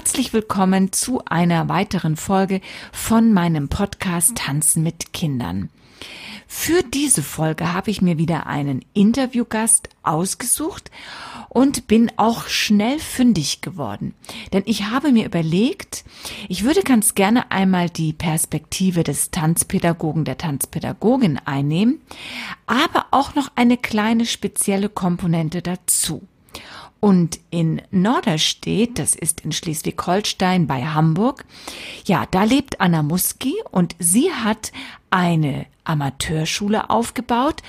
herzlich willkommen zu einer weiteren Folge von meinem Podcast Tanzen mit Kindern. Für diese Folge habe ich mir wieder einen Interviewgast ausgesucht und bin auch schnell fündig geworden. Denn ich habe mir überlegt, ich würde ganz gerne einmal die Perspektive des Tanzpädagogen, der Tanzpädagogin einnehmen, aber auch noch eine kleine spezielle Komponente dazu. Und in Norderstedt, das ist in Schleswig-Holstein bei Hamburg, ja, da lebt Anna Muski und sie hat eine Amateurschule aufgebaut.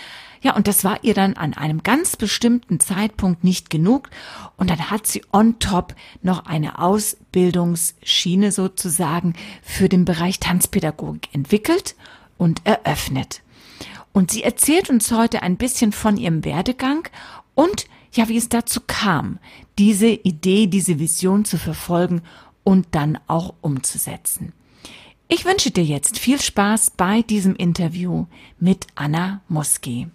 Ja, und das war ihr dann an einem ganz bestimmten Zeitpunkt nicht genug. Und dann hat sie on top noch eine Ausbildungsschiene sozusagen für den Bereich Tanzpädagogik entwickelt und eröffnet. Und sie erzählt uns heute ein bisschen von ihrem Werdegang und ja, wie es dazu kam, diese Idee, diese Vision zu verfolgen und dann auch umzusetzen. Ich wünsche dir jetzt viel Spaß bei diesem Interview mit Anna Moski.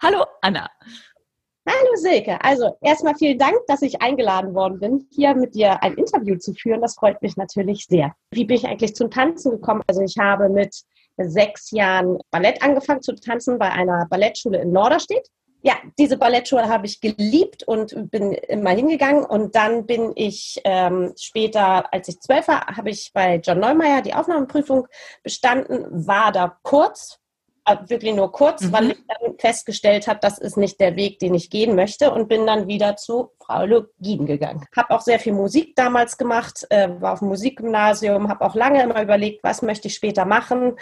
Hallo Anna. Hallo Silke. Also erstmal vielen Dank, dass ich eingeladen worden bin, hier mit dir ein Interview zu führen. Das freut mich natürlich sehr. Wie bin ich eigentlich zum Tanzen gekommen? Also ich habe mit sechs Jahren Ballett angefangen zu tanzen bei einer Ballettschule in Norderstedt. Ja, diese Ballettschule habe ich geliebt und bin immer hingegangen. Und dann bin ich ähm, später, als ich zwölf war, habe ich bei John Neumeier die Aufnahmeprüfung bestanden, war da kurz wirklich nur kurz, mhm. weil ich dann festgestellt habe, das ist nicht der Weg, den ich gehen möchte und bin dann wieder zu Frau Login gegangen. Habe auch sehr viel Musik damals gemacht, äh, war auf dem Musikgymnasium, habe auch lange immer überlegt, was möchte ich später machen.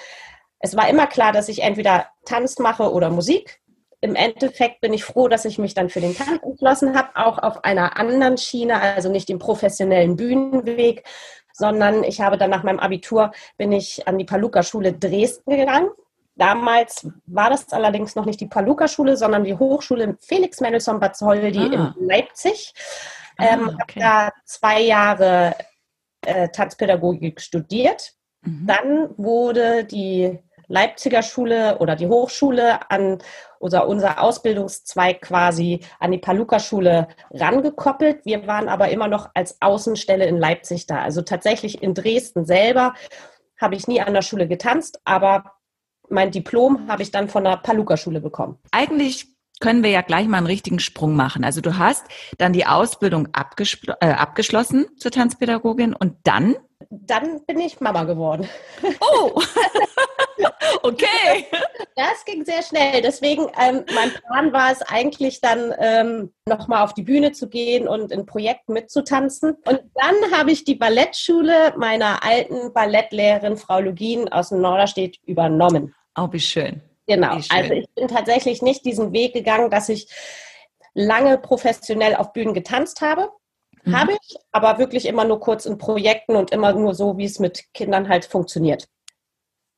Es war immer klar, dass ich entweder Tanz mache oder Musik. Im Endeffekt bin ich froh, dass ich mich dann für den Tanz entschlossen habe, auch auf einer anderen Schiene, also nicht den professionellen Bühnenweg, sondern ich habe dann nach meinem Abitur bin ich an die Paluca-Schule Dresden gegangen Damals war das allerdings noch nicht die Paluca-Schule, sondern die Hochschule Felix Mendelssohn Bad Zoldi ah. in Leipzig. Ah, ähm, okay. Habe da zwei Jahre äh, Tanzpädagogik studiert. Mhm. Dann wurde die Leipziger Schule oder die Hochschule an oder unser Ausbildungszweig quasi an die Paluca-Schule rangekoppelt. Wir waren aber immer noch als Außenstelle in Leipzig da. Also tatsächlich in Dresden selber habe ich nie an der Schule getanzt, aber mein Diplom habe ich dann von der Paluca-Schule bekommen. Eigentlich können wir ja gleich mal einen richtigen Sprung machen. Also du hast dann die Ausbildung äh, abgeschlossen zur Tanzpädagogin und dann? Dann bin ich Mama geworden. Oh, okay. Das ging sehr schnell. Deswegen, ähm, mein Plan war es eigentlich dann ähm, nochmal auf die Bühne zu gehen und in Projekten mitzutanzen. Und dann habe ich die Ballettschule meiner alten Ballettlehrerin Frau Lugin aus dem Norderstedt übernommen. Oh, wie schön. Genau. Wie schön. Also ich bin tatsächlich nicht diesen Weg gegangen, dass ich lange professionell auf Bühnen getanzt habe. Mhm. Habe ich, aber wirklich immer nur kurz in Projekten und immer nur so, wie es mit Kindern halt funktioniert.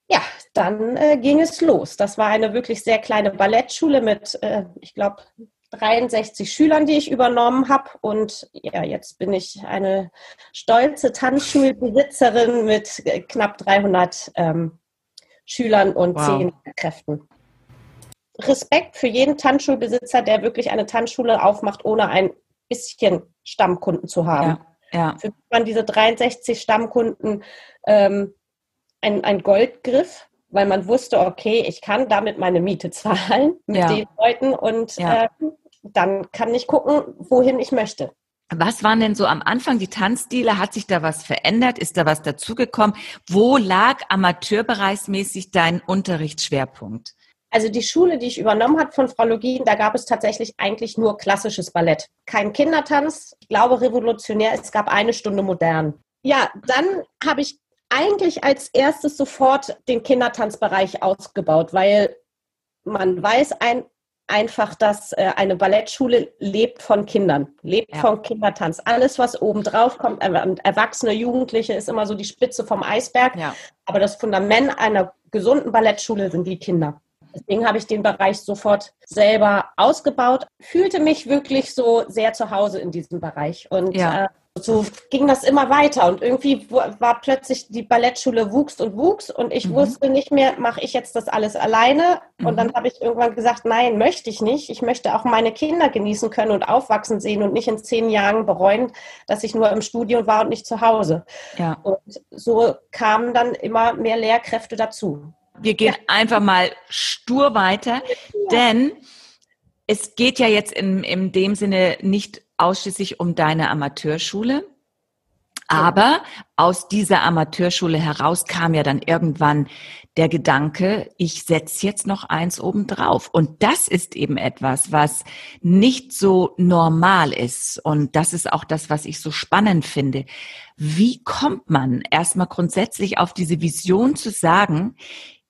Ja, dann äh, ging es los. Das war eine wirklich sehr kleine Ballettschule mit, äh, ich glaube, 63 Schülern, die ich übernommen habe. Und ja, jetzt bin ich eine stolze Tanzschulbesitzerin mit äh, knapp 300 ähm, Schülern und wow. zehn Kräften. Respekt für jeden Tanzschulbesitzer, der wirklich eine Tanzschule aufmacht, ohne ein bisschen Stammkunden zu haben. Ja, ja. Für mich waren diese 63 Stammkunden ähm, ein, ein Goldgriff, weil man wusste, okay, ich kann damit meine Miete zahlen mit ja. den Leuten und ja. äh, dann kann ich gucken, wohin ich möchte. Was waren denn so am Anfang die Tanzstile? Hat sich da was verändert? Ist da was dazugekommen? Wo lag amateurbereichsmäßig dein Unterrichtsschwerpunkt? Also die Schule, die ich übernommen habe von Frau Login, da gab es tatsächlich eigentlich nur klassisches Ballett. Kein Kindertanz. Ich glaube revolutionär, es gab eine Stunde modern. Ja, dann habe ich eigentlich als erstes sofort den Kindertanzbereich ausgebaut, weil man weiß, ein, einfach, dass äh, eine Ballettschule lebt von Kindern, lebt ja. von Kindertanz. Alles, was oben drauf kommt, Erwachsene, Jugendliche, ist immer so die Spitze vom Eisberg. Ja. Aber das Fundament einer gesunden Ballettschule sind die Kinder. Deswegen habe ich den Bereich sofort selber ausgebaut, fühlte mich wirklich so sehr zu Hause in diesem Bereich. Und ja. äh, so ging das immer weiter und irgendwie war plötzlich die Ballettschule wuchs und wuchs und ich mhm. wusste nicht mehr, mache ich jetzt das alles alleine? Mhm. Und dann mhm. habe ich irgendwann gesagt, nein, möchte ich nicht. Ich möchte auch meine Kinder genießen können und aufwachsen sehen und nicht in zehn Jahren bereuen, dass ich nur im Studio war und nicht zu Hause. Ja. Und so kamen dann immer mehr Lehrkräfte dazu. Wir gehen ja. einfach mal stur weiter, ja. denn es geht ja jetzt in, in dem Sinne nicht ausschließlich um deine Amateurschule. Aber aus dieser Amateurschule heraus kam ja dann irgendwann der Gedanke, ich setze jetzt noch eins obendrauf. Und das ist eben etwas, was nicht so normal ist. Und das ist auch das, was ich so spannend finde. Wie kommt man erstmal grundsätzlich auf diese Vision zu sagen,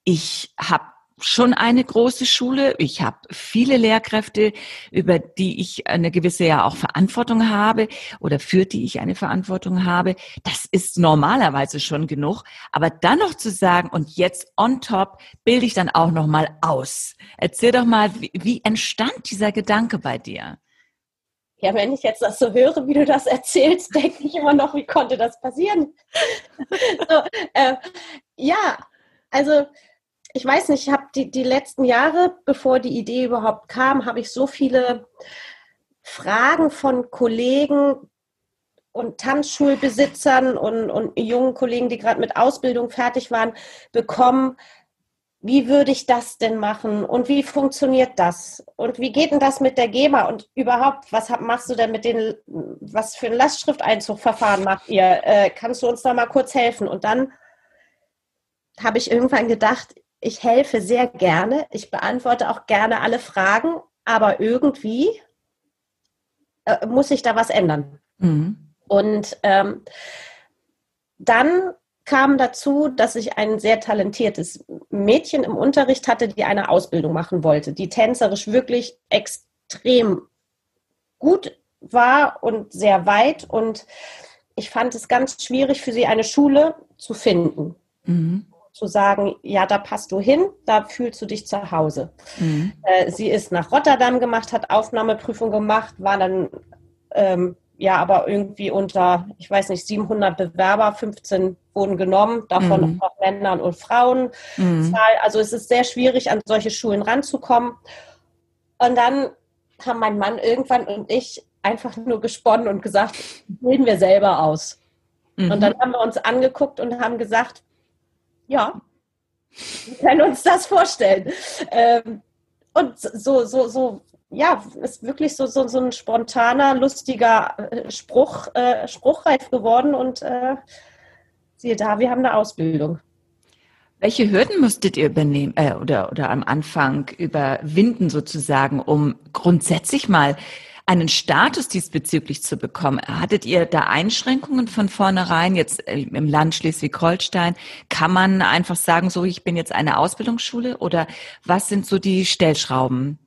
ich habe schon eine große Schule. Ich habe viele Lehrkräfte, über die ich eine gewisse ja auch Verantwortung habe oder für die ich eine Verantwortung habe. Das ist normalerweise schon genug. Aber dann noch zu sagen, und jetzt on top bilde ich dann auch noch mal aus. Erzähl doch mal, wie, wie entstand dieser Gedanke bei dir? Ja, wenn ich jetzt das so höre, wie du das erzählst, denke ich immer noch, wie konnte das passieren? so, äh, ja, also ich weiß nicht, ich habe die, die letzten Jahre, bevor die Idee überhaupt kam, habe ich so viele Fragen von Kollegen und Tanzschulbesitzern und, und jungen Kollegen, die gerade mit Ausbildung fertig waren, bekommen. Wie würde ich das denn machen? Und wie funktioniert das? Und wie geht denn das mit der GEMA? Und überhaupt, was machst du denn mit den, was für ein Lastschrifteinzugverfahren macht ihr? Äh, kannst du uns da mal kurz helfen? Und dann habe ich irgendwann gedacht, ich helfe sehr gerne, ich beantworte auch gerne alle Fragen, aber irgendwie äh, muss ich da was ändern. Mhm. Und ähm, dann kam dazu, dass ich ein sehr talentiertes Mädchen im Unterricht hatte, die eine Ausbildung machen wollte, die tänzerisch wirklich extrem gut war und sehr weit. Und ich fand es ganz schwierig für sie, eine Schule zu finden. Mhm zu sagen, ja, da passt du hin, da fühlst du dich zu Hause. Mhm. Äh, sie ist nach Rotterdam gemacht, hat Aufnahmeprüfung gemacht, war dann ähm, ja aber irgendwie unter, ich weiß nicht, 700 Bewerber, 15 wurden genommen, davon mhm. auch Männern und Frauen. Mhm. Also es ist sehr schwierig, an solche Schulen ranzukommen. Und dann haben mein Mann irgendwann und ich einfach nur gesponnen und gesagt, bilden wir selber aus. Und mhm. dann haben wir uns angeguckt und haben gesagt, ja, wir können uns das vorstellen. Ähm, und so, so, so, ja, ist wirklich so, so, so ein spontaner, lustiger äh, Spruch, äh, spruchreif geworden und äh, siehe da, wir haben eine Ausbildung. Welche Hürden musstet ihr übernehmen äh, oder, oder am Anfang überwinden sozusagen, um grundsätzlich mal einen Status diesbezüglich zu bekommen. Hattet ihr da Einschränkungen von vornherein? Jetzt äh, im Land Schleswig-Holstein kann man einfach sagen, so ich bin jetzt eine Ausbildungsschule oder was sind so die Stellschrauben?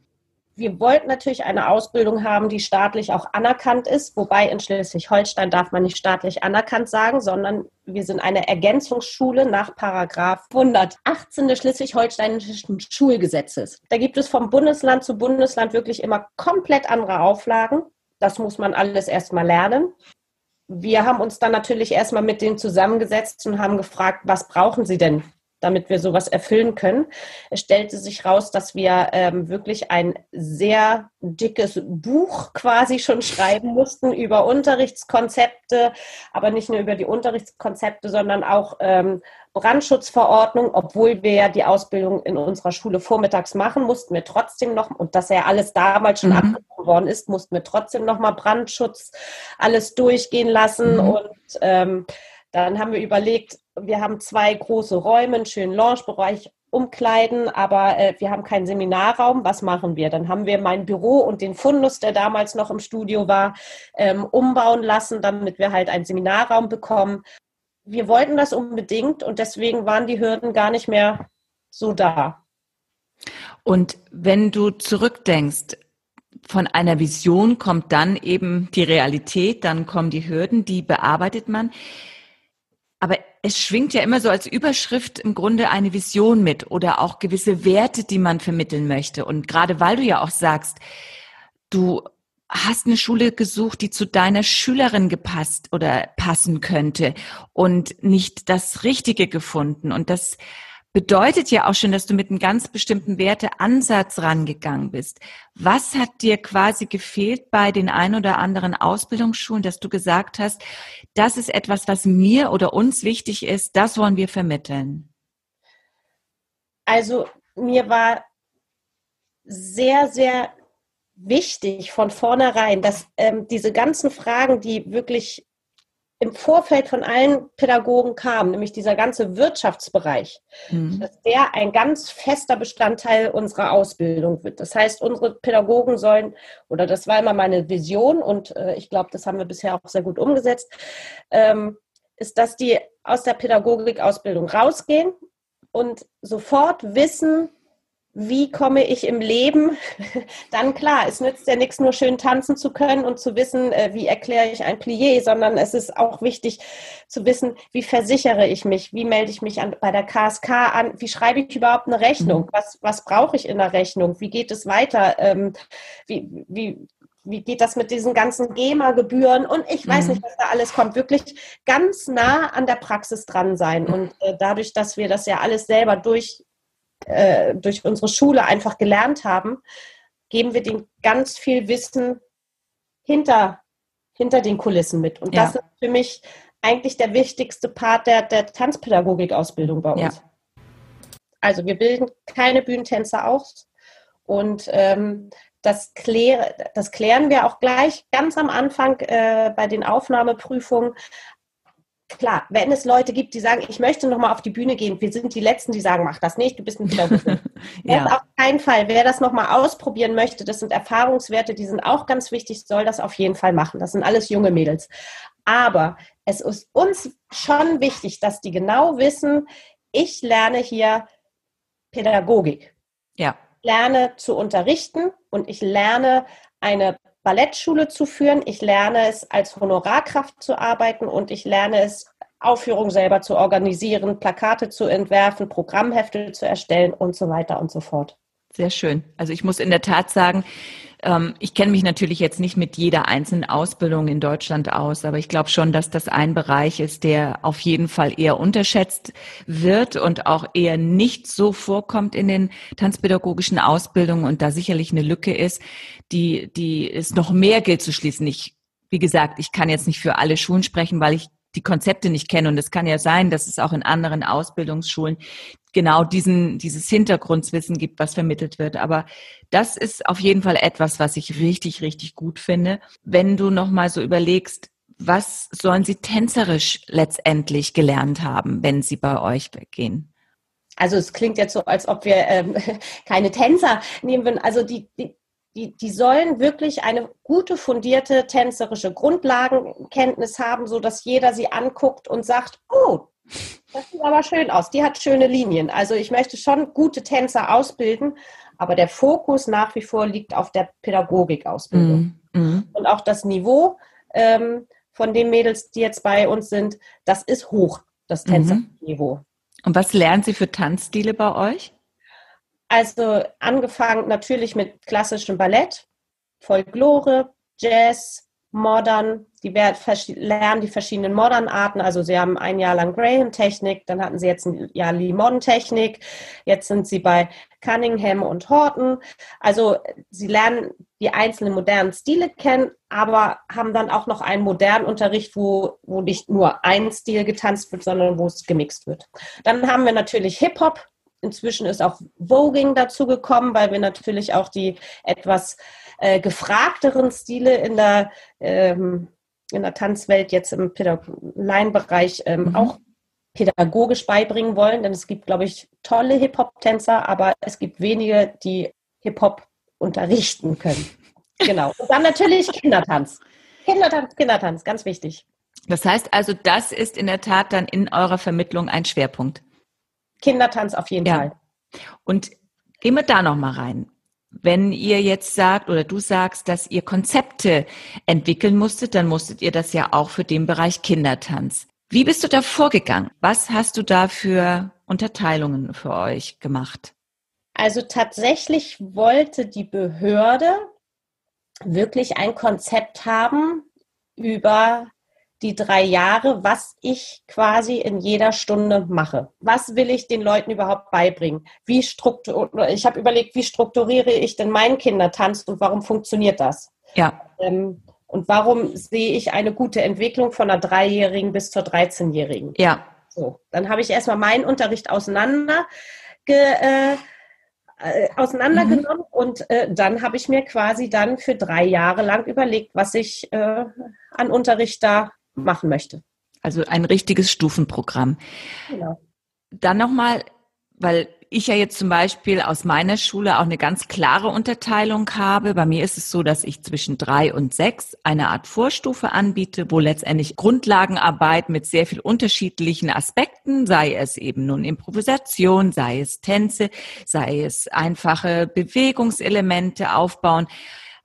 wir wollten natürlich eine Ausbildung haben, die staatlich auch anerkannt ist, wobei in Schleswig-Holstein darf man nicht staatlich anerkannt sagen, sondern wir sind eine Ergänzungsschule nach Paragraph 118 des Schleswig-Holsteinischen Schulgesetzes. Da gibt es vom Bundesland zu Bundesland wirklich immer komplett andere Auflagen. Das muss man alles erstmal lernen. Wir haben uns dann natürlich erstmal mit denen zusammengesetzt und haben gefragt, was brauchen sie denn damit wir sowas erfüllen können. Es stellte sich raus, dass wir ähm, wirklich ein sehr dickes Buch quasi schon schreiben mussten über Unterrichtskonzepte, aber nicht nur über die Unterrichtskonzepte, sondern auch ähm, Brandschutzverordnung, obwohl wir ja die Ausbildung in unserer Schule vormittags machen, mussten wir trotzdem noch, und dass ja alles damals schon mhm. abgebrochen worden ist, mussten wir trotzdem noch mal Brandschutz alles durchgehen lassen mhm. und ähm, dann haben wir überlegt, wir haben zwei große Räume, einen schönen Lounge-Bereich, Umkleiden, aber äh, wir haben keinen Seminarraum. Was machen wir? Dann haben wir mein Büro und den Fundus, der damals noch im Studio war, ähm, umbauen lassen, damit wir halt einen Seminarraum bekommen. Wir wollten das unbedingt und deswegen waren die Hürden gar nicht mehr so da. Und wenn du zurückdenkst, von einer Vision kommt dann eben die Realität, dann kommen die Hürden, die bearbeitet man. Aber es schwingt ja immer so als Überschrift im Grunde eine Vision mit oder auch gewisse Werte, die man vermitteln möchte. Und gerade weil du ja auch sagst, du hast eine Schule gesucht, die zu deiner Schülerin gepasst oder passen könnte und nicht das Richtige gefunden. Und das bedeutet ja auch schon, dass du mit einem ganz bestimmten Werteansatz rangegangen bist. Was hat dir quasi gefehlt bei den ein oder anderen Ausbildungsschulen, dass du gesagt hast, das ist etwas, was mir oder uns wichtig ist, das wollen wir vermitteln? Also mir war sehr, sehr wichtig von vornherein, dass ähm, diese ganzen Fragen, die wirklich im Vorfeld von allen Pädagogen kamen, nämlich dieser ganze Wirtschaftsbereich, mhm. dass der ein ganz fester Bestandteil unserer Ausbildung wird. Das heißt, unsere Pädagogen sollen, oder das war immer meine Vision und äh, ich glaube, das haben wir bisher auch sehr gut umgesetzt, ähm, ist, dass die aus der Pädagogikausbildung rausgehen und sofort wissen, wie komme ich im Leben, dann klar, es nützt ja nichts, nur schön tanzen zu können und zu wissen, äh, wie erkläre ich ein Plié, sondern es ist auch wichtig zu wissen, wie versichere ich mich, wie melde ich mich an, bei der KSK an, wie schreibe ich überhaupt eine Rechnung, mhm. was, was brauche ich in der Rechnung, wie geht es weiter, ähm, wie, wie, wie geht das mit diesen ganzen GEMA-Gebühren und ich weiß mhm. nicht, was da alles kommt. Wirklich ganz nah an der Praxis dran sein. Und äh, dadurch, dass wir das ja alles selber durch äh, durch unsere Schule einfach gelernt haben, geben wir denen ganz viel Wissen hinter, hinter den Kulissen mit. Und das ja. ist für mich eigentlich der wichtigste Part der, der Tanzpädagogik-Ausbildung bei uns. Ja. Also wir bilden keine Bühnentänzer aus und ähm, das, klär, das klären wir auch gleich ganz am Anfang äh, bei den Aufnahmeprüfungen klar, wenn es Leute gibt, die sagen, ich möchte nochmal auf die Bühne gehen, wir sind die Letzten, die sagen, mach das nicht, du bist ein Pädagoge. ja. Das auf keinen Fall. Wer das nochmal ausprobieren möchte, das sind Erfahrungswerte, die sind auch ganz wichtig, soll das auf jeden Fall machen. Das sind alles junge Mädels. Aber es ist uns schon wichtig, dass die genau wissen, ich lerne hier Pädagogik. Ja. Ich lerne zu unterrichten und ich lerne eine Ballettschule zu führen. Ich lerne es als Honorarkraft zu arbeiten und ich lerne es Aufführungen selber zu organisieren, Plakate zu entwerfen, Programmhefte zu erstellen und so weiter und so fort. Sehr schön. Also ich muss in der Tat sagen, ähm, ich kenne mich natürlich jetzt nicht mit jeder einzelnen Ausbildung in Deutschland aus, aber ich glaube schon, dass das ein Bereich ist, der auf jeden Fall eher unterschätzt wird und auch eher nicht so vorkommt in den tanzpädagogischen Ausbildungen und da sicherlich eine Lücke ist, die, die es noch mehr gilt zu schließen. Ich, wie gesagt, ich kann jetzt nicht für alle Schulen sprechen, weil ich die Konzepte nicht kenne. Und es kann ja sein, dass es auch in anderen Ausbildungsschulen genau diesen, dieses Hintergrundwissen gibt, was vermittelt wird. Aber das ist auf jeden Fall etwas, was ich richtig, richtig gut finde. Wenn du nochmal so überlegst, was sollen sie tänzerisch letztendlich gelernt haben, wenn sie bei euch weggehen? Also es klingt jetzt so, als ob wir ähm, keine Tänzer nehmen würden. Also die, die, die, die sollen wirklich eine gute, fundierte tänzerische Grundlagenkenntnis haben, so dass jeder sie anguckt und sagt, oh, das sieht aber schön aus. Die hat schöne Linien. Also ich möchte schon gute Tänzer ausbilden, aber der Fokus nach wie vor liegt auf der Pädagogikausbildung. Mm, mm. Und auch das Niveau ähm, von den Mädels, die jetzt bei uns sind, das ist hoch, das mhm. Tänzerniveau. Und was lernen Sie für Tanzstile bei euch? Also angefangen natürlich mit klassischem Ballett, Folklore, Jazz, Modern, die lernen die verschiedenen Modern-Arten. Also sie haben ein Jahr lang Graham-Technik, dann hatten sie jetzt ein Jahr Limon-Technik, jetzt sind sie bei Cunningham und Horton. Also sie lernen die einzelnen modernen Stile kennen, aber haben dann auch noch einen modernen Unterricht, wo, wo nicht nur ein Stil getanzt wird, sondern wo es gemixt wird. Dann haben wir natürlich Hip-Hop. Inzwischen ist auch Voging dazu gekommen, weil wir natürlich auch die etwas äh, gefragteren Stile in der, ähm, in der Tanzwelt jetzt im Laienbereich ähm, mhm. auch pädagogisch beibringen wollen. Denn es gibt, glaube ich, tolle Hip-Hop-Tänzer, aber es gibt wenige, die Hip-Hop unterrichten können. Genau. Und dann natürlich Kindertanz. Kindertanz, Kindertanz, ganz wichtig. Das heißt also, das ist in der Tat dann in eurer Vermittlung ein Schwerpunkt. Kindertanz auf jeden ja. Fall. Und gehen wir da nochmal rein. Wenn ihr jetzt sagt oder du sagst, dass ihr Konzepte entwickeln musstet, dann musstet ihr das ja auch für den Bereich Kindertanz. Wie bist du da vorgegangen? Was hast du da für Unterteilungen für euch gemacht? Also tatsächlich wollte die Behörde wirklich ein Konzept haben über die drei Jahre, was ich quasi in jeder Stunde mache. Was will ich den Leuten überhaupt beibringen? Wie struktur ich habe überlegt, wie strukturiere ich denn meinen Kindertanz und warum funktioniert das? Ja. Ähm, und warum sehe ich eine gute Entwicklung von einer Dreijährigen bis zur 13-Jährigen? Ja. So, dann habe ich erstmal meinen Unterricht auseinander äh, äh, auseinandergenommen mhm. und äh, dann habe ich mir quasi dann für drei Jahre lang überlegt, was ich äh, an Unterricht da machen möchte. Also ein richtiges Stufenprogramm. Genau. Dann nochmal, weil ich ja jetzt zum Beispiel aus meiner Schule auch eine ganz klare Unterteilung habe. Bei mir ist es so, dass ich zwischen drei und sechs eine Art Vorstufe anbiete, wo letztendlich Grundlagenarbeit mit sehr viel unterschiedlichen Aspekten, sei es eben nun Improvisation, sei es Tänze, sei es einfache Bewegungselemente aufbauen.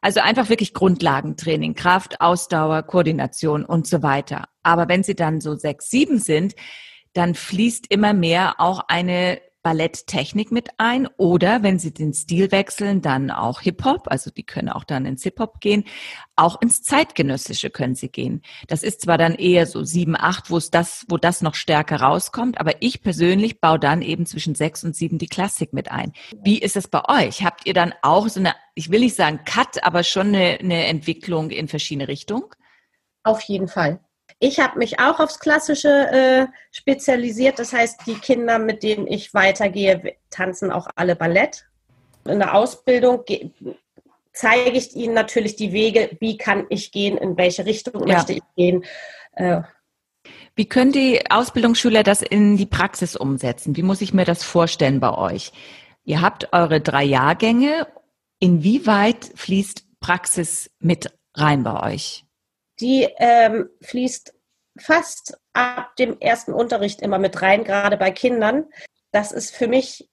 Also einfach wirklich Grundlagentraining, Kraft, Ausdauer, Koordination und so weiter. Aber wenn sie dann so sechs, sieben sind, dann fließt immer mehr auch eine Balletttechnik mit ein oder wenn sie den Stil wechseln, dann auch Hip-Hop, also die können auch dann ins Hip-Hop gehen, auch ins Zeitgenössische können sie gehen. Das ist zwar dann eher so sieben, acht, wo es das, wo das noch stärker rauskommt, aber ich persönlich baue dann eben zwischen sechs und sieben die Klassik mit ein. Wie ist es bei euch? Habt ihr dann auch so eine, ich will nicht sagen Cut, aber schon eine, eine Entwicklung in verschiedene Richtungen? Auf jeden Fall. Ich habe mich auch aufs Klassische äh, spezialisiert. Das heißt, die Kinder, mit denen ich weitergehe, tanzen auch alle Ballett. In der Ausbildung zeige ich ihnen natürlich die Wege, wie kann ich gehen, in welche Richtung ja. möchte ich gehen. Äh, wie können die Ausbildungsschüler das in die Praxis umsetzen? Wie muss ich mir das vorstellen bei euch? Ihr habt eure drei Jahrgänge. Inwieweit fließt Praxis mit rein bei euch? Die ähm, fließt fast ab dem ersten Unterricht immer mit rein, gerade bei Kindern. Das ist für mich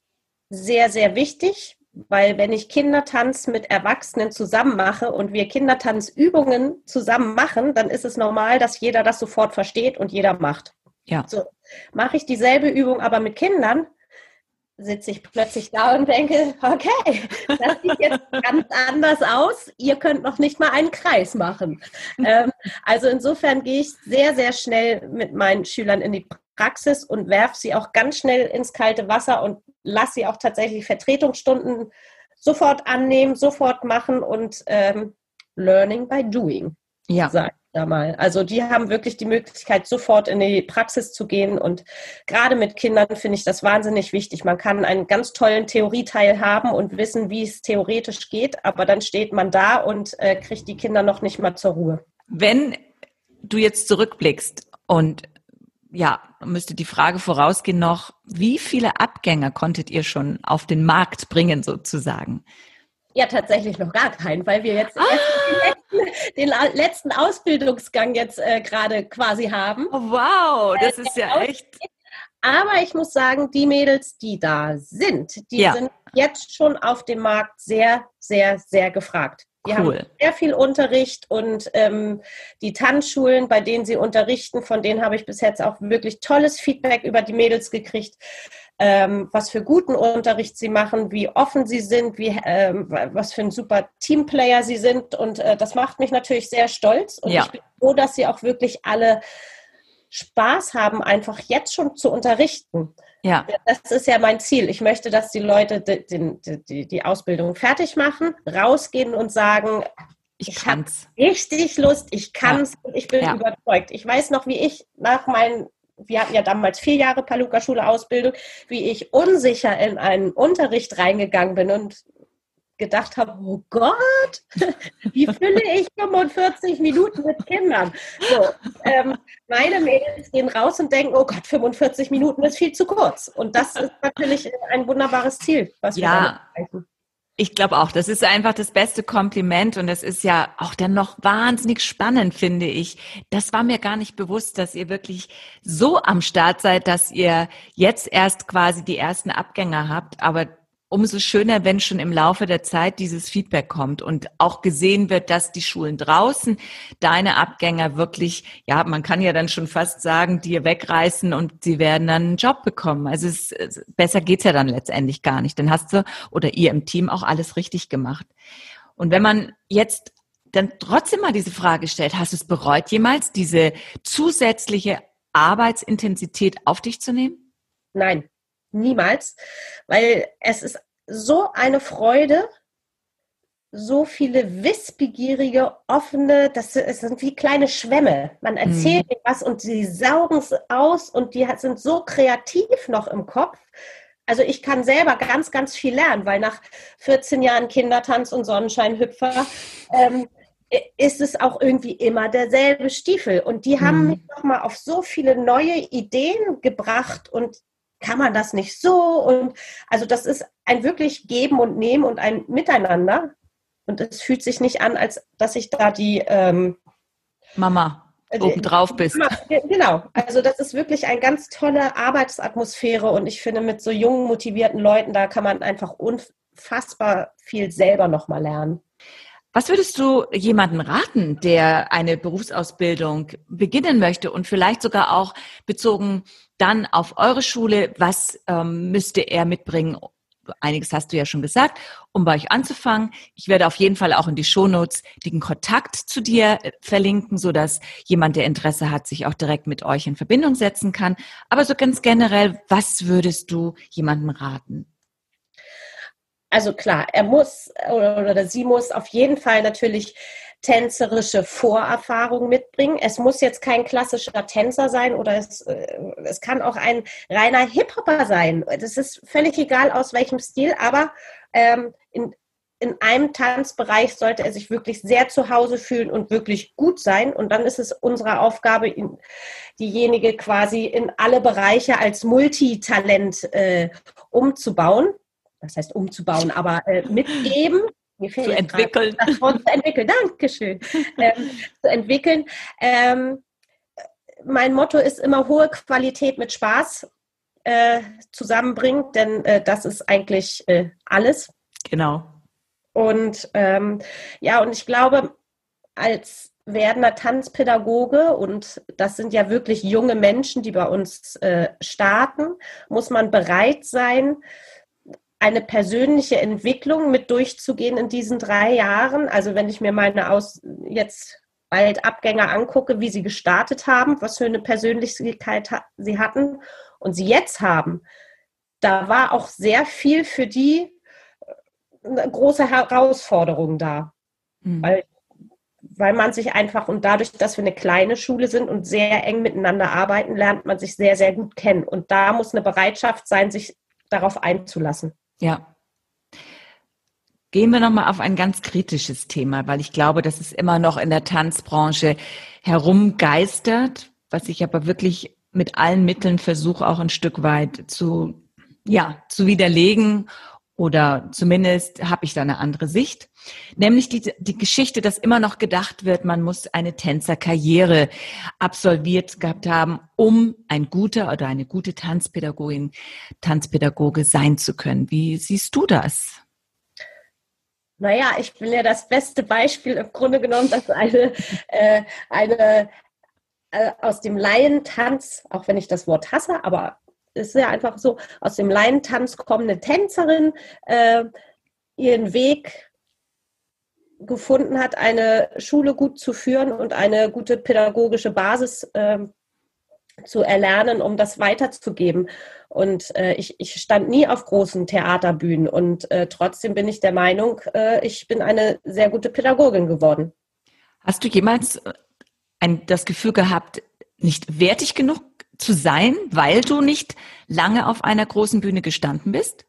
sehr, sehr wichtig, weil wenn ich Kindertanz mit Erwachsenen zusammen mache und wir Kindertanzübungen zusammen machen, dann ist es normal, dass jeder das sofort versteht und jeder macht. Ja. So, mache ich dieselbe Übung aber mit Kindern, sitze ich plötzlich da und denke, okay, das sieht jetzt ganz anders aus. Ihr könnt noch nicht mal einen Kreis machen. Ähm, also insofern gehe ich sehr, sehr schnell mit meinen Schülern in die Praxis und werfe sie auch ganz schnell ins kalte Wasser und lasse sie auch tatsächlich Vertretungsstunden sofort annehmen, sofort machen und ähm, Learning by Doing. Ja. Sagen da mal. Also die haben wirklich die Möglichkeit, sofort in die Praxis zu gehen. Und gerade mit Kindern finde ich das wahnsinnig wichtig. Man kann einen ganz tollen Theorieteil haben und wissen, wie es theoretisch geht, aber dann steht man da und äh, kriegt die Kinder noch nicht mal zur Ruhe. Wenn du jetzt zurückblickst und ja, müsste die Frage vorausgehen noch, wie viele Abgänger konntet ihr schon auf den Markt bringen sozusagen? Ja, tatsächlich noch gar keinen, weil wir jetzt ah. den, letzten, den, letzten, Ausbildungsgang jetzt äh, gerade quasi haben. Oh, wow, das äh, ist ja echt. Aber ich muss sagen, die Mädels, die da sind, die ja. sind jetzt schon auf dem Markt sehr, sehr, sehr gefragt. Die cool. haben sehr viel Unterricht und ähm, die Tanzschulen, bei denen sie unterrichten, von denen habe ich bis jetzt auch wirklich tolles Feedback über die Mädels gekriegt ähm, was für guten Unterricht sie machen, wie offen sie sind, wie, ähm, was für ein super Teamplayer sie sind. Und äh, das macht mich natürlich sehr stolz. Und ja. ich bin froh, dass sie auch wirklich alle Spaß haben, einfach jetzt schon zu unterrichten. Ja. Das ist ja mein Ziel. Ich möchte, dass die Leute die, die, die Ausbildung fertig machen, rausgehen und sagen, ich, ich habe richtig Lust, ich kann es ja. und ich bin ja. überzeugt. Ich weiß noch, wie ich nach meinen wir hatten ja damals vier Jahre Paluca-Schule-Ausbildung, wie ich unsicher in einen Unterricht reingegangen bin und gedacht habe, oh Gott, wie fülle ich 45 Minuten mit Kindern? So, ähm, meine Mädels gehen raus und denken, oh Gott, 45 Minuten ist viel zu kurz. Und das ist natürlich ein wunderbares Ziel, was wir ja. erreichen. Ich glaube auch, das ist einfach das beste Kompliment und das ist ja auch dann noch wahnsinnig spannend, finde ich. Das war mir gar nicht bewusst, dass ihr wirklich so am Start seid, dass ihr jetzt erst quasi die ersten Abgänger habt, aber umso schöner, wenn schon im Laufe der Zeit dieses Feedback kommt und auch gesehen wird, dass die Schulen draußen deine Abgänger wirklich, ja, man kann ja dann schon fast sagen, dir wegreißen und sie werden dann einen Job bekommen. Also es, besser geht's ja dann letztendlich gar nicht. Dann hast du oder ihr im Team auch alles richtig gemacht. Und wenn man jetzt dann trotzdem mal diese Frage stellt, hast du es bereut jemals, diese zusätzliche Arbeitsintensität auf dich zu nehmen? Nein, niemals, weil es ist so eine Freude, so viele wissbegierige, offene, das sind wie kleine Schwämme. Man erzählt mhm. was und sie saugen es aus und die sind so kreativ noch im Kopf. Also ich kann selber ganz, ganz viel lernen, weil nach 14 Jahren Kindertanz und Sonnenscheinhüpfer ähm, ist es auch irgendwie immer derselbe Stiefel. Und die haben mhm. mich nochmal auf so viele neue Ideen gebracht und kann man das nicht so? Und also das ist ein wirklich Geben und Nehmen und ein Miteinander. Und es fühlt sich nicht an, als dass ich da die ähm, Mama äh, obendrauf bist. Genau, also das ist wirklich eine ganz tolle Arbeitsatmosphäre und ich finde, mit so jungen, motivierten Leuten, da kann man einfach unfassbar viel selber nochmal lernen. Was würdest du jemanden raten, der eine Berufsausbildung beginnen möchte und vielleicht sogar auch bezogen dann auf eure Schule, was ähm, müsste er mitbringen, einiges hast du ja schon gesagt, um bei euch anzufangen. Ich werde auf jeden Fall auch in die Shownotes den Kontakt zu dir äh, verlinken, so dass jemand, der Interesse hat, sich auch direkt mit euch in Verbindung setzen kann. Aber so ganz generell, was würdest du jemandem raten? Also klar, er muss oder, oder sie muss auf jeden Fall natürlich tänzerische Vorerfahrung mitbringen. Es muss jetzt kein klassischer Tänzer sein oder es, äh, es kann auch ein reiner Hip-Hopper sein. Das ist völlig egal aus welchem Stil, aber ähm, in, in einem Tanzbereich sollte er sich wirklich sehr zu Hause fühlen und wirklich gut sein. Und dann ist es unsere Aufgabe, diejenige quasi in alle Bereiche als Multitalent äh, umzubauen. Das heißt umzubauen, aber äh, mitgeben zu entwickeln. Das Wort zu entwickeln, Dankeschön. ähm, zu entwickeln. Ähm, mein Motto ist immer hohe Qualität mit Spaß äh, zusammenbringen, denn äh, das ist eigentlich äh, alles. Genau. Und ähm, ja, und ich glaube, als werdender Tanzpädagoge, und das sind ja wirklich junge Menschen, die bei uns äh, starten, muss man bereit sein, eine persönliche Entwicklung mit durchzugehen in diesen drei Jahren. Also wenn ich mir meine Aus jetzt bald Abgänger angucke, wie sie gestartet haben, was für eine Persönlichkeit sie hatten und sie jetzt haben, da war auch sehr viel für die äh, eine große Herausforderung da. Mhm. Weil, weil man sich einfach und dadurch, dass wir eine kleine Schule sind und sehr eng miteinander arbeiten, lernt man sich sehr, sehr gut kennen. Und da muss eine Bereitschaft sein, sich darauf einzulassen. Ja. Gehen wir nochmal auf ein ganz kritisches Thema, weil ich glaube, dass es immer noch in der Tanzbranche herumgeistert, was ich aber wirklich mit allen Mitteln versuche, auch ein Stück weit zu, ja, zu widerlegen oder zumindest habe ich da eine andere Sicht. Nämlich die, die Geschichte, dass immer noch gedacht wird, man muss eine Tänzerkarriere absolviert gehabt haben, um ein guter oder eine gute Tanzpädagogin, Tanzpädagoge sein zu können. Wie siehst du das? Naja, ich bin ja das beste Beispiel im Grunde genommen, dass eine, äh, eine äh, aus dem Laientanz, auch wenn ich das Wort hasse, aber ist ja einfach so, aus dem Laientanz kommende Tänzerin äh, ihren Weg gefunden hat, eine Schule gut zu führen und eine gute pädagogische Basis äh, zu erlernen, um das weiterzugeben. Und äh, ich, ich, stand nie auf großen Theaterbühnen und äh, trotzdem bin ich der Meinung, äh, ich bin eine sehr gute Pädagogin geworden. Hast du jemals ein, das Gefühl gehabt, nicht wertig genug zu sein, weil du nicht lange auf einer großen Bühne gestanden bist?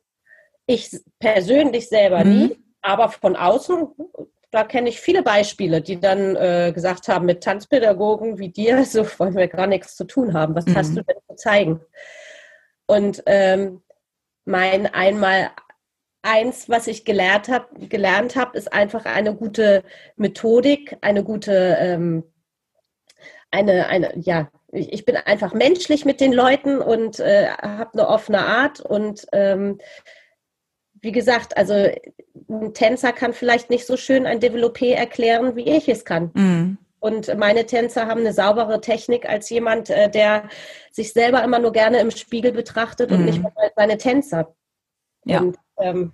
Ich persönlich selber mhm. nie, aber von außen, da kenne ich viele Beispiele, die dann äh, gesagt haben, mit Tanzpädagogen wie dir, so wollen wir gar nichts zu tun haben. Was mhm. hast du denn zu zeigen? Und ähm, mein einmal eins, was ich gelernt habe, gelernt habe, ist einfach eine gute Methodik, eine gute, ähm, eine, eine, ja, ich bin einfach menschlich mit den Leuten und äh, habe eine offene Art und ähm, wie gesagt, also ein Tänzer kann vielleicht nicht so schön ein Developpé erklären, wie ich es kann. Mm. Und meine Tänzer haben eine saubere Technik als jemand, äh, der sich selber immer nur gerne im Spiegel betrachtet mm. und nicht mal seine Tänzer. Ja. Und, ähm,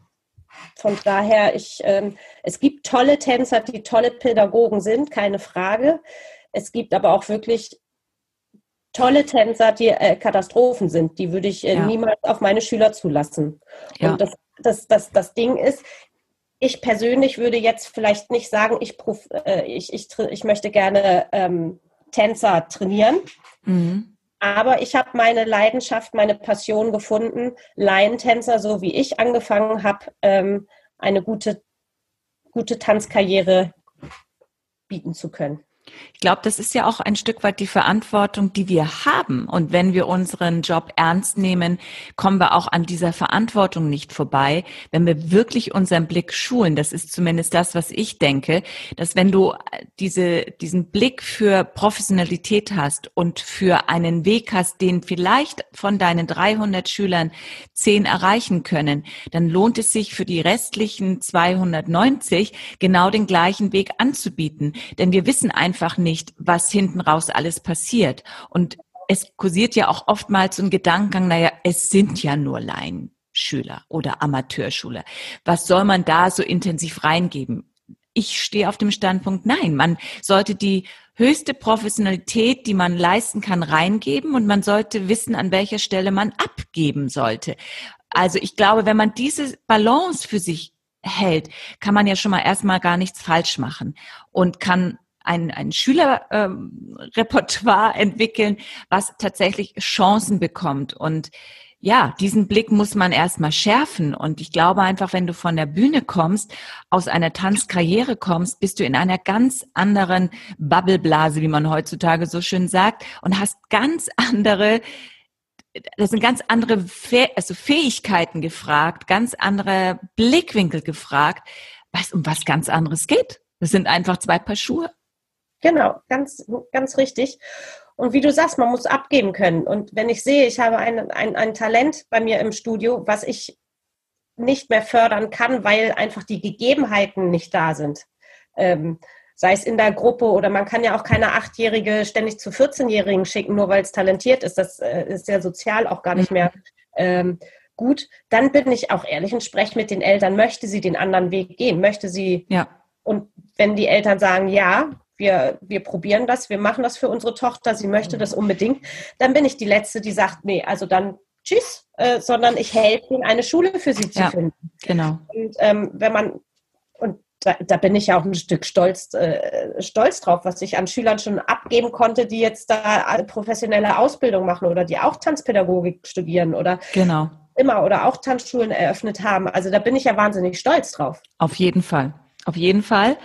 von daher, ich, ähm, es gibt tolle Tänzer, die tolle Pädagogen sind, keine Frage. Es gibt aber auch wirklich tolle Tänzer, die äh, Katastrophen sind. Die würde ich äh, ja. niemals auf meine Schüler zulassen. Ja. Und das, das, das, das Ding ist, ich persönlich würde jetzt vielleicht nicht sagen, ich, äh, ich, ich, ich möchte gerne ähm, Tänzer trainieren. Mhm. Aber ich habe meine Leidenschaft, meine Passion gefunden, Laientänzer, so wie ich angefangen habe, ähm, eine gute, gute Tanzkarriere bieten zu können. Ich glaube, das ist ja auch ein Stück weit die Verantwortung, die wir haben. Und wenn wir unseren Job ernst nehmen, kommen wir auch an dieser Verantwortung nicht vorbei, wenn wir wirklich unseren Blick schulen. Das ist zumindest das, was ich denke, dass wenn du diese, diesen Blick für Professionalität hast und für einen Weg hast, den vielleicht von deinen 300 Schülern 10 erreichen können, dann lohnt es sich für die restlichen 290 genau den gleichen Weg anzubieten. Denn wir wissen einfach, einfach nicht, was hinten raus alles passiert. Und es kursiert ja auch oftmals so ein Gedankengang, naja, es sind ja nur Laienschüler oder Amateurschüler. Was soll man da so intensiv reingeben? Ich stehe auf dem Standpunkt, nein, man sollte die höchste Professionalität, die man leisten kann, reingeben und man sollte wissen, an welcher Stelle man abgeben sollte. Also ich glaube, wenn man diese Balance für sich hält, kann man ja schon mal erstmal gar nichts falsch machen und kann ein, ein Schülerrepertoire ähm, entwickeln, was tatsächlich Chancen bekommt. Und ja, diesen Blick muss man erstmal schärfen. Und ich glaube einfach, wenn du von der Bühne kommst, aus einer Tanzkarriere kommst, bist du in einer ganz anderen Bubbleblase, wie man heutzutage so schön sagt, und hast ganz andere das sind ganz andere also Fähigkeiten gefragt, ganz andere Blickwinkel gefragt, was um was ganz anderes geht. Das sind einfach zwei Paar Schuhe. Genau, ganz, ganz richtig. Und wie du sagst, man muss abgeben können. Und wenn ich sehe, ich habe ein, ein, ein Talent bei mir im Studio, was ich nicht mehr fördern kann, weil einfach die Gegebenheiten nicht da sind. Ähm, sei es in der Gruppe oder man kann ja auch keine Achtjährige ständig zu 14-Jährigen schicken, nur weil es talentiert ist. Das äh, ist ja sozial auch gar nicht mhm. mehr ähm, gut. Dann bin ich auch ehrlich und spreche mit den Eltern, möchte sie den anderen Weg gehen? Möchte sie ja. Und wenn die Eltern sagen, ja, wir, wir probieren das, wir machen das für unsere Tochter, sie möchte das unbedingt, dann bin ich die Letzte, die sagt, nee, also dann tschüss, äh, sondern ich helfe ihnen, eine Schule für sie zu ja, finden. Genau. Und ähm, wenn man, und da, da, bin ich ja auch ein Stück stolz, äh, stolz drauf, was ich an Schülern schon abgeben konnte, die jetzt da professionelle Ausbildung machen oder die auch Tanzpädagogik studieren oder genau. immer oder auch Tanzschulen eröffnet haben. Also da bin ich ja wahnsinnig stolz drauf. Auf jeden Fall. Auf jeden Fall.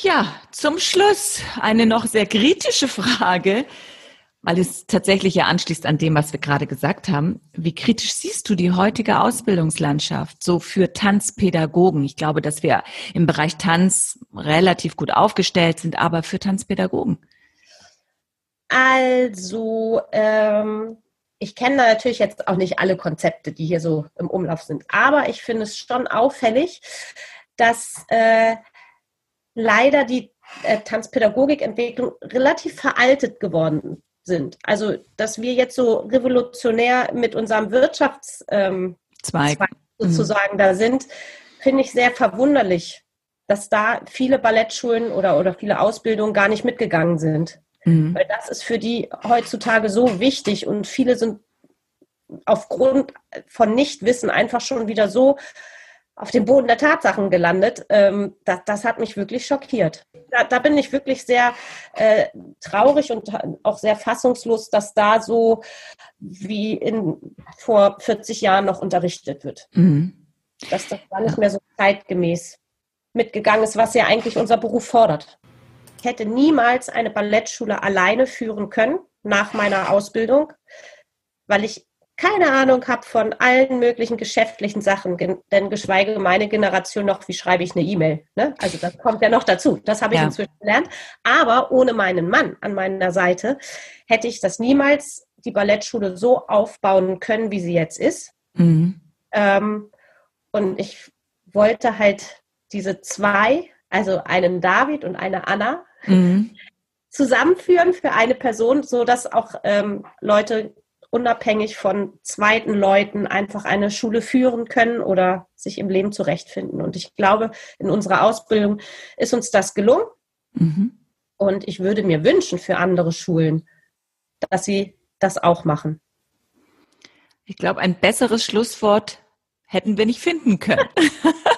Ja, zum Schluss eine noch sehr kritische Frage, weil es tatsächlich ja anschließt an dem, was wir gerade gesagt haben. Wie kritisch siehst du die heutige Ausbildungslandschaft so für Tanzpädagogen? Ich glaube, dass wir im Bereich Tanz relativ gut aufgestellt sind, aber für Tanzpädagogen? Also, ähm, ich kenne natürlich jetzt auch nicht alle Konzepte, die hier so im Umlauf sind, aber ich finde es schon auffällig, dass äh, leider die äh, Tanzpädagogikentwicklung relativ veraltet geworden sind. Also, dass wir jetzt so revolutionär mit unserem Wirtschaftszweig ähm, sozusagen mhm. da sind, finde ich sehr verwunderlich, dass da viele Ballettschulen oder, oder viele Ausbildungen gar nicht mitgegangen sind. Mhm. Weil das ist für die heutzutage so wichtig und viele sind aufgrund von Nichtwissen einfach schon wieder so auf dem Boden der Tatsachen gelandet. Ähm, das, das, hat mich wirklich schockiert. Da, da bin ich wirklich sehr äh, traurig und auch sehr fassungslos, dass da so wie in, vor 40 Jahren noch unterrichtet wird. Mhm. Dass das gar nicht mehr so zeitgemäß mitgegangen ist, was ja eigentlich unser Beruf fordert. Ich hätte niemals eine Ballettschule alleine führen können nach meiner Ausbildung, weil ich keine Ahnung habe von allen möglichen geschäftlichen Sachen, denn geschweige meine Generation noch, wie schreibe ich eine E-Mail. Ne? Also das kommt ja noch dazu. Das habe ich ja. inzwischen gelernt. Aber ohne meinen Mann an meiner Seite hätte ich das niemals die Ballettschule so aufbauen können, wie sie jetzt ist. Mhm. Ähm, und ich wollte halt diese zwei, also einen David und eine Anna, mhm. zusammenführen für eine Person, so dass auch ähm, Leute unabhängig von zweiten Leuten einfach eine Schule führen können oder sich im Leben zurechtfinden. Und ich glaube, in unserer Ausbildung ist uns das gelungen. Mhm. Und ich würde mir wünschen für andere Schulen, dass sie das auch machen. Ich glaube, ein besseres Schlusswort hätten wir nicht finden können.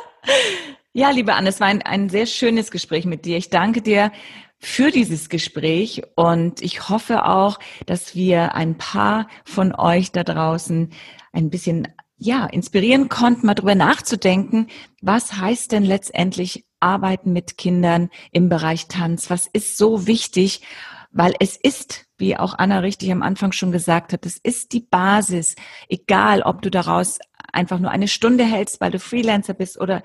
ja, liebe Anne, es war ein, ein sehr schönes Gespräch mit dir. Ich danke dir für dieses Gespräch und ich hoffe auch, dass wir ein paar von euch da draußen ein bisschen ja, inspirieren konnten, mal drüber nachzudenken, was heißt denn letztendlich Arbeiten mit Kindern im Bereich Tanz? Was ist so wichtig? Weil es ist, wie auch Anna richtig am Anfang schon gesagt hat, es ist die Basis, egal ob du daraus einfach nur eine Stunde hältst, weil du Freelancer bist oder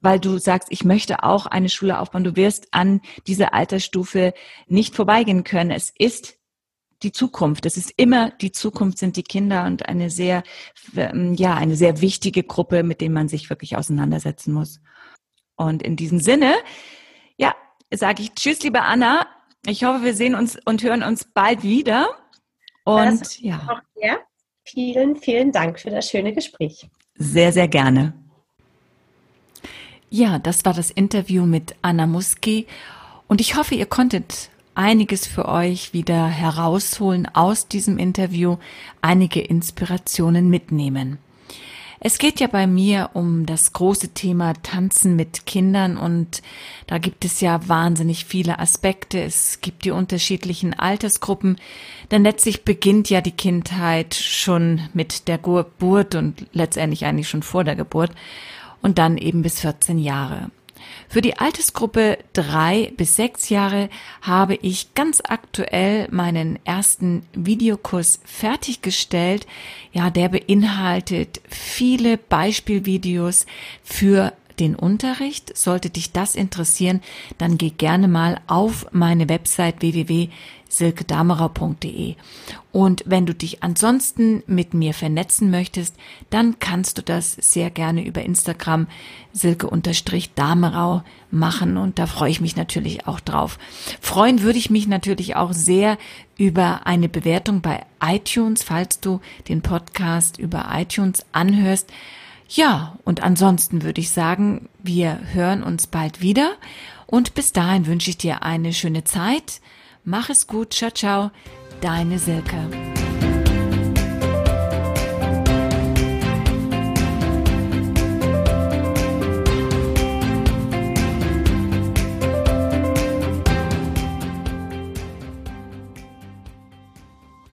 weil du sagst, ich möchte auch eine Schule aufbauen. Du wirst an dieser Altersstufe nicht vorbeigehen können. Es ist die Zukunft. Es ist immer die Zukunft sind die Kinder und eine sehr, ähm, ja, eine sehr wichtige Gruppe, mit dem man sich wirklich auseinandersetzen muss. Und in diesem Sinne, ja, sage ich Tschüss, liebe Anna. Ich hoffe, wir sehen uns und hören uns bald wieder. Und ja. Vielen, vielen Dank für das schöne Gespräch. Sehr, sehr gerne. Ja, das war das Interview mit Anna Muski und ich hoffe, ihr konntet einiges für euch wieder herausholen aus diesem Interview, einige Inspirationen mitnehmen. Es geht ja bei mir um das große Thema Tanzen mit Kindern und da gibt es ja wahnsinnig viele Aspekte. Es gibt die unterschiedlichen Altersgruppen, denn letztlich beginnt ja die Kindheit schon mit der Geburt und letztendlich eigentlich schon vor der Geburt und dann eben bis 14 Jahre. Für die Altersgruppe drei bis sechs Jahre habe ich ganz aktuell meinen ersten Videokurs fertiggestellt. Ja, der beinhaltet viele Beispielvideos für den Unterricht. Sollte dich das interessieren, dann geh gerne mal auf meine Website www silkedamerau.de. Und wenn du dich ansonsten mit mir vernetzen möchtest, dann kannst du das sehr gerne über Instagram silke-damerau machen und da freue ich mich natürlich auch drauf. Freuen würde ich mich natürlich auch sehr über eine Bewertung bei iTunes, falls du den Podcast über iTunes anhörst. Ja, und ansonsten würde ich sagen, wir hören uns bald wieder und bis dahin wünsche ich dir eine schöne Zeit Mach es gut, ciao, ciao, deine Silke.